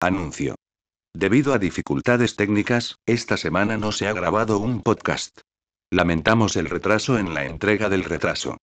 Anuncio. Debido a dificultades técnicas, esta semana no se ha grabado un podcast. Lamentamos el retraso en la entrega del retraso.